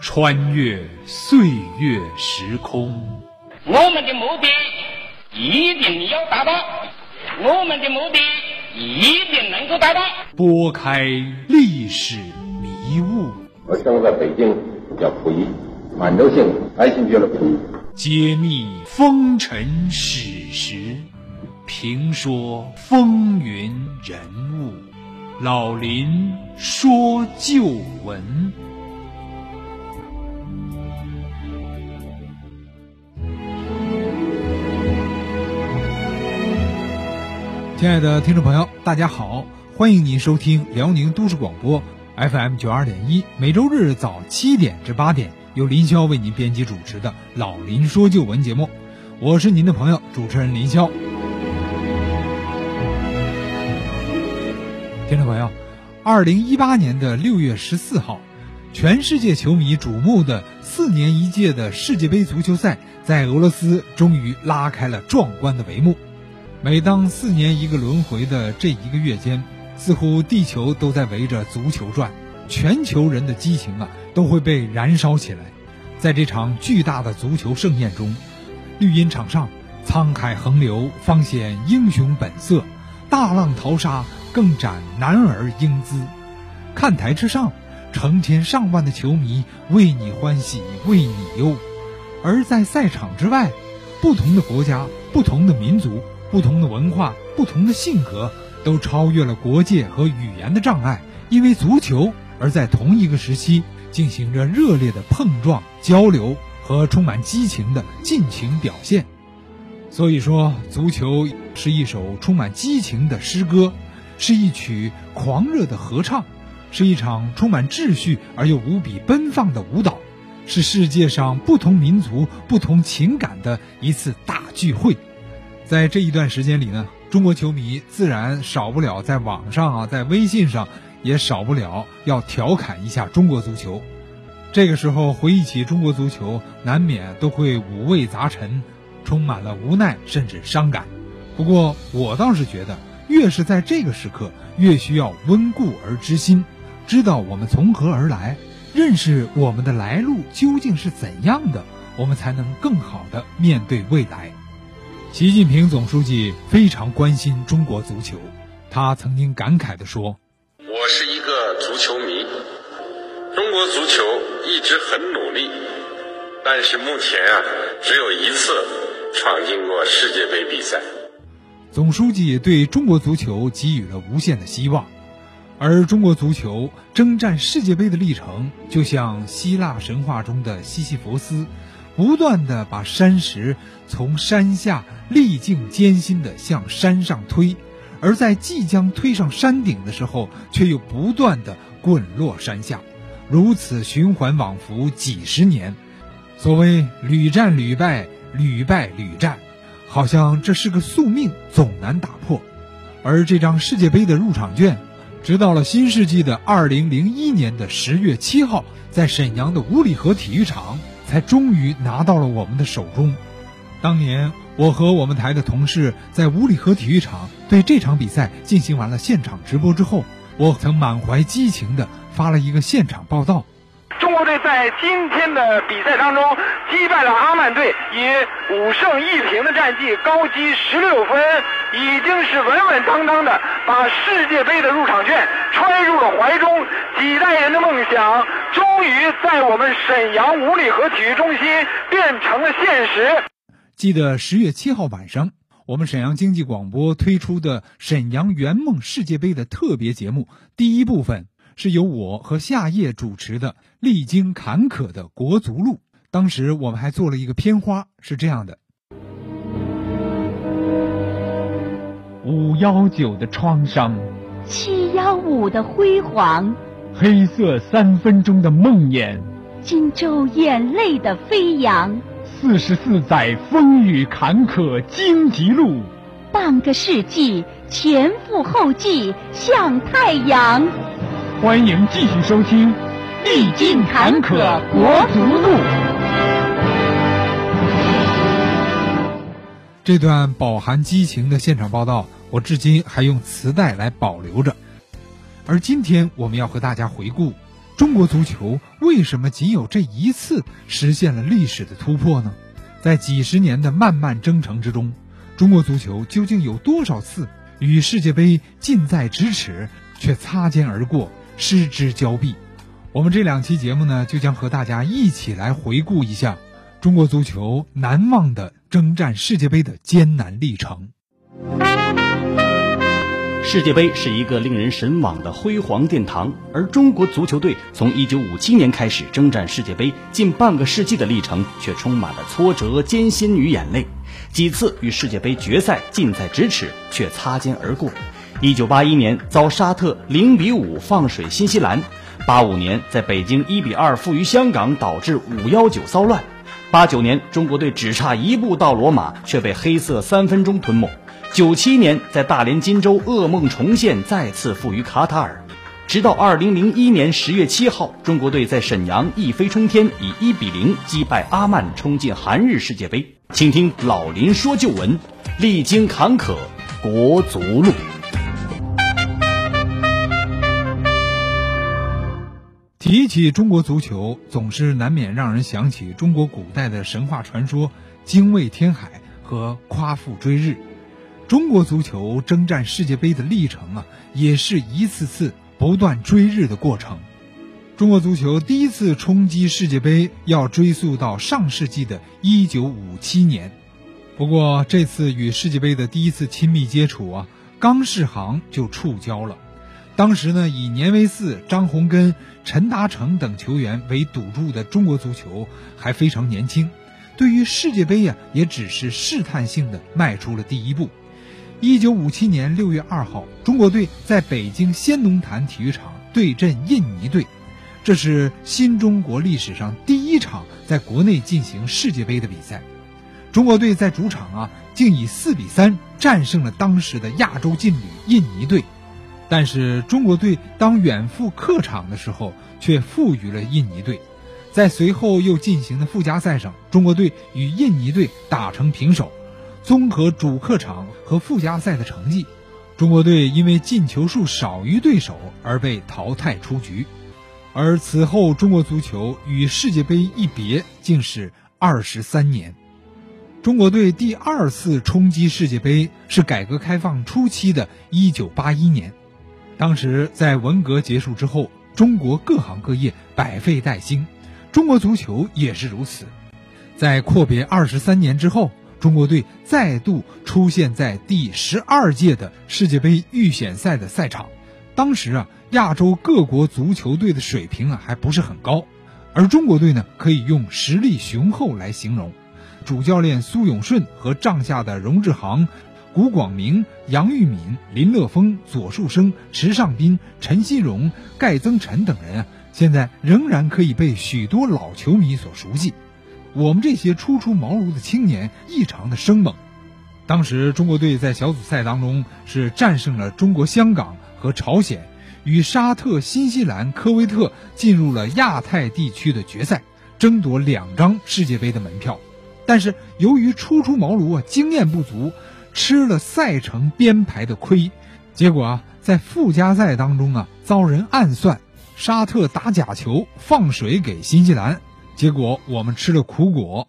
穿越岁月时空。我们的目的一定要达到，我们的目的一定能够达到。拨开历史迷雾，我生在北京，叫溥仪，满洲姓，爱新觉罗溥仪。揭秘风尘史实，评说风云人物。老林说旧闻。亲爱的听众朋友，大家好，欢迎您收听辽宁都市广播 FM 九二点一，每周日早七点至八点，由林霄为您编辑主持的《老林说旧闻》节目，我是您的朋友主持人林霄。听众朋友，二零一八年的六月十四号，全世界球迷瞩目的四年一届的世界杯足球赛在俄罗斯终于拉开了壮观的帷幕。每当四年一个轮回的这一个月间，似乎地球都在围着足球转，全球人的激情啊都会被燃烧起来。在这场巨大的足球盛宴中，绿茵场上沧海横流方显英雄本色，大浪淘沙更展男儿英姿。看台之上，成千上万的球迷为你欢喜为你忧；而在赛场之外，不同的国家、不同的民族。不同的文化、不同的性格，都超越了国界和语言的障碍，因为足球而在同一个时期进行着热烈的碰撞、交流和充满激情的尽情表现。所以说，足球是一首充满激情的诗歌，是一曲狂热的合唱，是一场充满秩序而又无比奔放的舞蹈，是世界上不同民族、不同情感的一次大聚会。在这一段时间里呢，中国球迷自然少不了在网上啊，在微信上也少不了要调侃一下中国足球。这个时候回忆起中国足球，难免都会五味杂陈，充满了无奈甚至伤感。不过我倒是觉得，越是在这个时刻，越需要温故而知新，知道我们从何而来，认识我们的来路究竟是怎样的，我们才能更好的面对未来。习近平总书记非常关心中国足球，他曾经感慨地说：“我是一个足球迷，中国足球一直很努力，但是目前啊，只有一次闯进过世界杯比赛。”总书记对中国足球给予了无限的希望，而中国足球征战世界杯的历程，就像希腊神话中的西西弗斯。不断的把山石从山下历尽艰辛的向山上推，而在即将推上山顶的时候，却又不断的滚落山下，如此循环往复几十年。所谓屡战屡败，屡败屡战，好像这是个宿命，总难打破。而这张世界杯的入场券，直到了新世纪的二零零一年的十月七号，在沈阳的五里河体育场。才终于拿到了我们的手中。当年我和我们台的同事在五里河体育场对这场比赛进行完了现场直播之后，我曾满怀激情地发了一个现场报道。中国队在今天的比赛当中击败了阿曼队，以五胜一平的战绩高积十六分，已经是稳稳当当的把世界杯的入场券揣入了怀中。几代人的梦想，终于在我们沈阳五里河体育中心变成了现实。记得十月七号晚上，我们沈阳经济广播推出的沈阳圆梦世界杯的特别节目，第一部分是由我和夏夜主持的《历经坎坷的国足路》。当时我们还做了一个片花，是这样的：五幺九的创伤，七幺五的辉煌。黑色三分钟的梦魇，荆州眼泪的飞扬，四十四载风雨坎坷荆棘路，半个世纪前赴后继向太阳。欢迎继续收听《历尽坎坷国足路》。这段饱含激情的现场报道，我至今还用磁带来保留着。而今天我们要和大家回顾中国足球为什么仅有这一次实现了历史的突破呢？在几十年的漫漫征程之中，中国足球究竟有多少次与世界杯近在咫尺，却擦肩而过，失之交臂？我们这两期节目呢，就将和大家一起来回顾一下中国足球难忘的征战世界杯的艰难历程。世界杯是一个令人神往的辉煌殿堂，而中国足球队从1957年开始征战世界杯近半个世纪的历程，却充满了挫折、艰辛与眼泪。几次与世界杯决赛近在咫尺，却擦肩而过。1981年遭沙特0比5放水新西兰；85年在北京1比2负于香港，导致519骚乱；89年中国队只差一步到罗马，却被黑色三分钟吞没。九七年在大连金州噩梦重现，再次负于卡塔尔，直到二零零一年十月七号，中国队在沈阳一飞冲天，以一比零击败阿曼，冲进韩日世界杯。请听老林说旧闻，历经坎坷，国足路。提起中国足球，总是难免让人想起中国古代的神话传说“精卫填海”和“夸父追日”。中国足球征战世界杯的历程啊，也是一次次不断追日的过程。中国足球第一次冲击世界杯要追溯到上世纪的一九五七年。不过这次与世界杯的第一次亲密接触啊，刚世航就触礁了。当时呢，以年维四、张洪根、陈达成等球员为赌注的中国足球还非常年轻，对于世界杯呀，也只是试探性的迈出了第一步。一九五七年六月二号，中国队在北京先农坛体育场对阵印尼队，这是新中国历史上第一场在国内进行世界杯的比赛。中国队在主场啊，竟以四比三战胜了当时的亚洲劲旅印尼队。但是中国队当远赴客场的时候，却负于了印尼队。在随后又进行的附加赛上，中国队与印尼队打成平手。综合主客场和附加赛的成绩，中国队因为进球数少于对手而被淘汰出局。而此后，中国足球与世界杯一别，竟是二十三年。中国队第二次冲击世界杯是改革开放初期的一九八一年，当时在文革结束之后，中国各行各业百废待兴，中国足球也是如此。在阔别二十三年之后。中国队再度出现在第十二届的世界杯预选赛的赛场。当时啊，亚洲各国足球队的水平啊还不是很高，而中国队呢可以用实力雄厚来形容。主教练苏永顺和帐下的荣志航、古广明、杨玉敏、林乐峰、左树生、池尚斌、陈锡荣、盖增辰等人啊，现在仍然可以被许多老球迷所熟悉。我们这些初出茅庐的青年异常的生猛。当时中国队在小组赛当中是战胜了中国香港和朝鲜，与沙特、新西兰、科威特进入了亚太地区的决赛，争夺两张世界杯的门票。但是由于初出茅庐啊，经验不足，吃了赛程编排的亏，结果啊，在附加赛当中啊，遭人暗算，沙特打假球放水给新西兰。结果我们吃了苦果，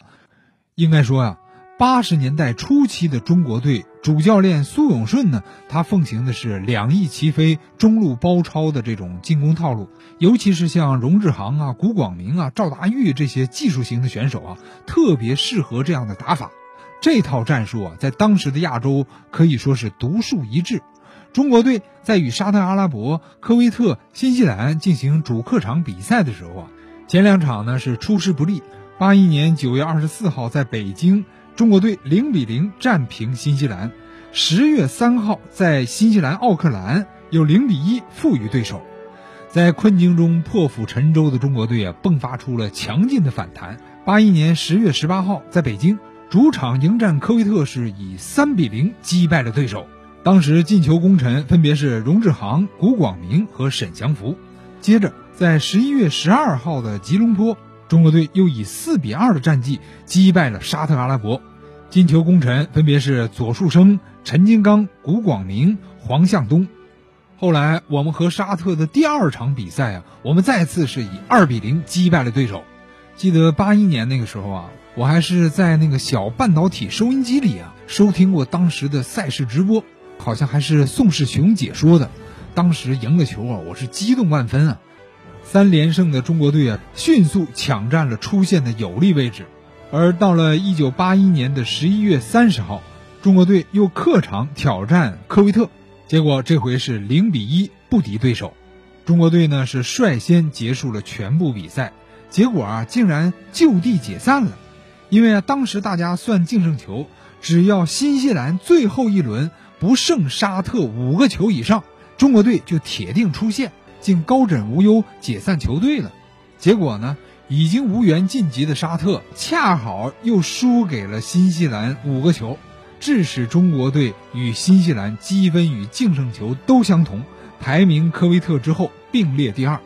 应该说呀，八十年代初期的中国队主教练苏永顺呢，他奉行的是两翼齐飞、中路包抄的这种进攻套路，尤其是像荣志航啊、古广明啊、赵达玉这些技术型的选手啊，特别适合这样的打法。这套战术啊，在当时的亚洲可以说是独树一帜。中国队在与沙特阿拉伯、科威特、新西兰进行主客场比赛的时候啊。前两场呢是出师不利。八一年九月二十四号在北京，中国队零比零战平新西兰；十月三号在新西兰奥克兰又零比一负于对手。在困境中破釜沉舟的中国队啊，迸发出了强劲的反弹。八一年十月十八号在北京主场迎战科威特，是以三比零击败了对手。当时进球功臣分别是荣志航、古广明和沈祥福。接着。在十一月十二号的吉隆坡，中国队又以四比二的战绩击败了沙特阿拉伯，进球功臣分别是左树生、陈金刚、古广明、黄向东。后来我们和沙特的第二场比赛啊，我们再次是以二比零击败了对手。记得八一年那个时候啊，我还是在那个小半导体收音机里啊收听过当时的赛事直播，好像还是宋世雄解说的。当时赢了球啊，我是激动万分啊！三连胜的中国队啊，迅速抢占了出线的有利位置。而到了一九八一年的十一月三十号，中国队又客场挑战科威特，结果这回是零比一不敌对手。中国队呢是率先结束了全部比赛，结果啊竟然就地解散了。因为啊当时大家算净胜球，只要新西兰最后一轮不胜沙特五个球以上。中国队就铁定出线，竟高枕无忧解散球队了。结果呢，已经无缘晋级的沙特恰好又输给了新西兰五个球，致使中国队与新西兰积分与净胜球都相同，排名科威特之后并列第二。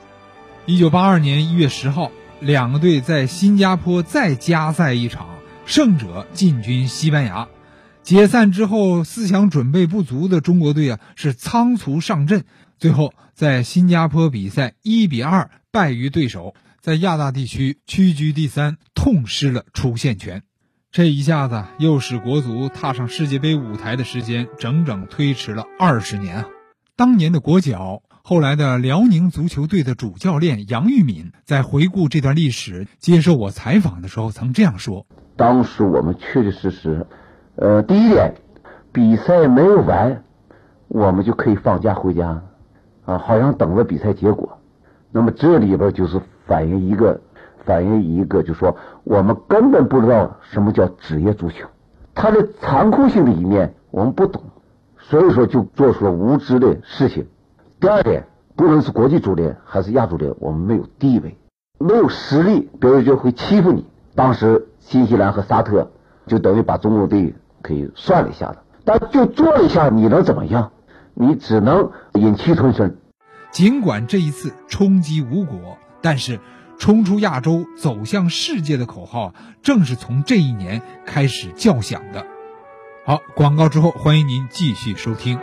一九八二年一月十号，两个队在新加坡再加赛一场，胜者进军西班牙。解散之后，思想准备不足的中国队啊，是仓促上阵，最后在新加坡比赛一比二败于对手，在亚大地区屈居第三，痛失了出线权。这一下子又使国足踏上世界杯舞台的时间整整推迟了二十年啊！当年的国脚，后来的辽宁足球队的主教练杨玉敏在回顾这段历史、接受我采访的时候，曾这样说：“当时我们确确实实。”呃，第一点，比赛没有完，我们就可以放假回家，啊，好像等着比赛结果。那么这里边就是反映一个，反映一个，就说我们根本不知道什么叫职业足球，它的残酷性的一面我们不懂，所以说就做出了无知的事情。第二点，不论是国际足联还是亚足联，我们没有地位，没有实力，别人就会欺负你。当时新西兰和沙特就等于把中国队。可以算了一下子，但就做了一下，你能怎么样？你只能忍气吞声。尽管这一次冲击无果，但是冲出亚洲、走向世界的口号，正是从这一年开始叫响的。好，广告之后，欢迎您继续收听。